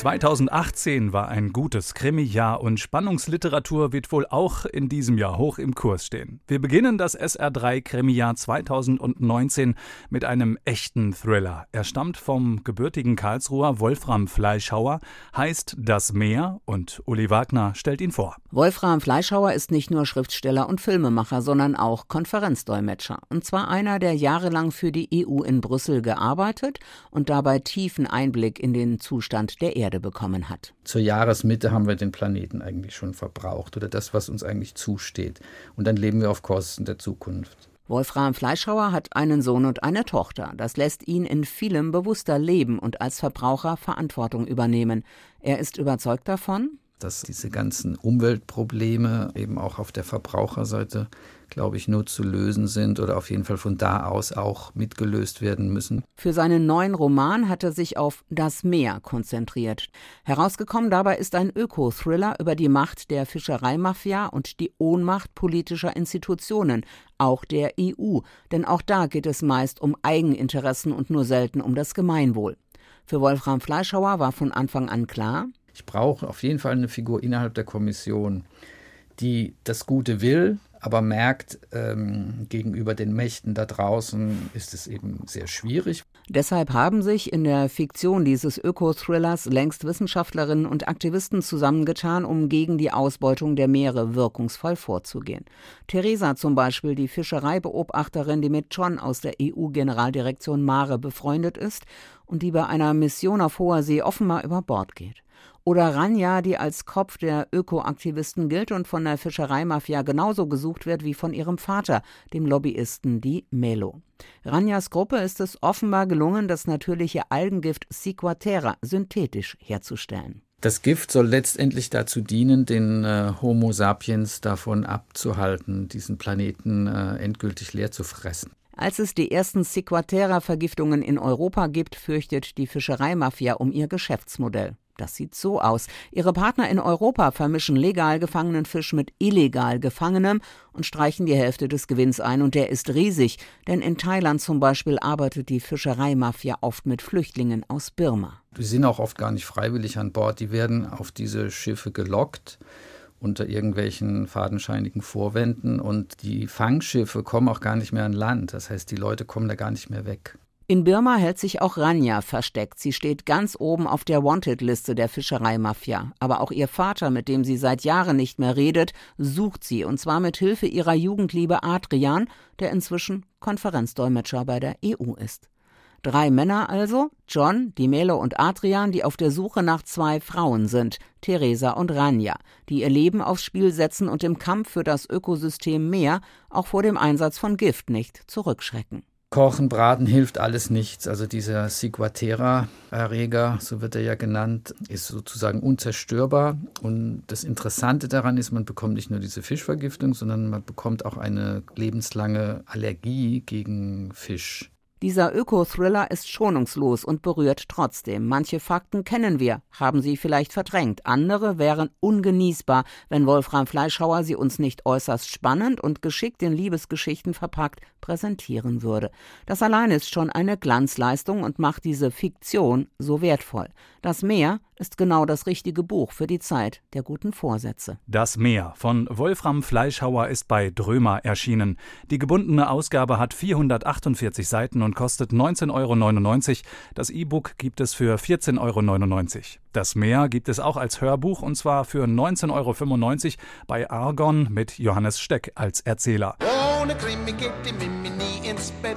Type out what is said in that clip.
2018 war ein gutes Krimi-Jahr und Spannungsliteratur wird wohl auch in diesem Jahr hoch im Kurs stehen. Wir beginnen das SR3 Krimi-Jahr 2019 mit einem echten Thriller. Er stammt vom gebürtigen Karlsruher Wolfram Fleischhauer, heißt Das Meer und Uli Wagner stellt ihn vor. Wolfram Fleischhauer ist nicht nur Schriftsteller und Filmemacher, sondern auch Konferenzdolmetscher. Und zwar einer, der jahrelang für die EU in Brüssel gearbeitet und dabei tiefen Einblick in den Zustand der Erde Erde bekommen hat. Zur Jahresmitte haben wir den Planeten eigentlich schon verbraucht oder das, was uns eigentlich zusteht. Und dann leben wir auf Kosten der Zukunft. Wolfram Fleischhauer hat einen Sohn und eine Tochter. Das lässt ihn in vielem bewusster leben und als Verbraucher Verantwortung übernehmen. Er ist überzeugt davon, dass diese ganzen Umweltprobleme eben auch auf der Verbraucherseite, glaube ich, nur zu lösen sind oder auf jeden Fall von da aus auch mitgelöst werden müssen. Für seinen neuen Roman hat er sich auf das Meer konzentriert. Herausgekommen dabei ist ein Öko-Thriller über die Macht der Fischereimafia und die Ohnmacht politischer Institutionen, auch der EU, denn auch da geht es meist um Eigeninteressen und nur selten um das Gemeinwohl. Für Wolfram Fleischhauer war von Anfang an klar, ich brauche auf jeden Fall eine Figur innerhalb der Kommission, die das Gute will, aber merkt, ähm, gegenüber den Mächten da draußen ist es eben sehr schwierig. Deshalb haben sich in der Fiktion dieses Öko-Thrillers längst Wissenschaftlerinnen und Aktivisten zusammengetan, um gegen die Ausbeutung der Meere wirkungsvoll vorzugehen. Theresa zum Beispiel, die Fischereibeobachterin, die mit John aus der EU-Generaldirektion Mare befreundet ist und die bei einer Mission auf hoher See offenbar über Bord geht. Oder Ranja, die als Kopf der Ökoaktivisten gilt und von der Fischereimafia genauso gesucht wird wie von ihrem Vater, dem Lobbyisten Di Melo. Ranjas Gruppe ist es offenbar gelungen, das natürliche Algengift Sequatera synthetisch herzustellen. Das Gift soll letztendlich dazu dienen, den äh, Homo sapiens davon abzuhalten, diesen Planeten äh, endgültig leer zu fressen. Als es die ersten Sequatera-Vergiftungen in Europa gibt, fürchtet die Fischereimafia um ihr Geschäftsmodell. Das sieht so aus. Ihre Partner in Europa vermischen legal gefangenen Fisch mit illegal gefangenem und streichen die Hälfte des Gewinns ein. Und der ist riesig, denn in Thailand zum Beispiel arbeitet die Fischereimafia oft mit Flüchtlingen aus Birma. Die sind auch oft gar nicht freiwillig an Bord. Die werden auf diese Schiffe gelockt unter irgendwelchen fadenscheinigen Vorwänden und die Fangschiffe kommen auch gar nicht mehr an Land. Das heißt, die Leute kommen da gar nicht mehr weg. In Birma hält sich auch Rania versteckt. Sie steht ganz oben auf der Wanted-Liste der Fischereimafia. Aber auch ihr Vater, mit dem sie seit Jahren nicht mehr redet, sucht sie, und zwar mit Hilfe ihrer Jugendliebe Adrian, der inzwischen Konferenzdolmetscher bei der EU ist. Drei Männer also, John, Dimelo und Adrian, die auf der Suche nach zwei Frauen sind, Theresa und Rania, die ihr Leben aufs Spiel setzen und im Kampf für das Ökosystem Meer auch vor dem Einsatz von Gift nicht zurückschrecken. Kochen, Braten hilft alles nichts. Also dieser Ciguatera-Erreger, so wird er ja genannt, ist sozusagen unzerstörbar. Und das Interessante daran ist, man bekommt nicht nur diese Fischvergiftung, sondern man bekommt auch eine lebenslange Allergie gegen Fisch. Dieser Öko-Thriller ist schonungslos und berührt trotzdem. Manche Fakten kennen wir, haben sie vielleicht verdrängt. Andere wären ungenießbar, wenn Wolfram Fleischhauer sie uns nicht äußerst spannend und geschickt in Liebesgeschichten verpackt präsentieren würde. Das allein ist schon eine Glanzleistung und macht diese Fiktion so wertvoll. Das Meer ist genau das richtige Buch für die Zeit der guten Vorsätze. Das Meer von Wolfram Fleischhauer ist bei Drömer erschienen. Die gebundene Ausgabe hat 448 Seiten und kostet 19,99 Euro. Das E-Book gibt es für 14,99 Euro. Das Meer gibt es auch als Hörbuch und zwar für 19,95 Euro bei Argon mit Johannes Steck als Erzähler. Ohne Krimi geht die Mimi nie ins Bett.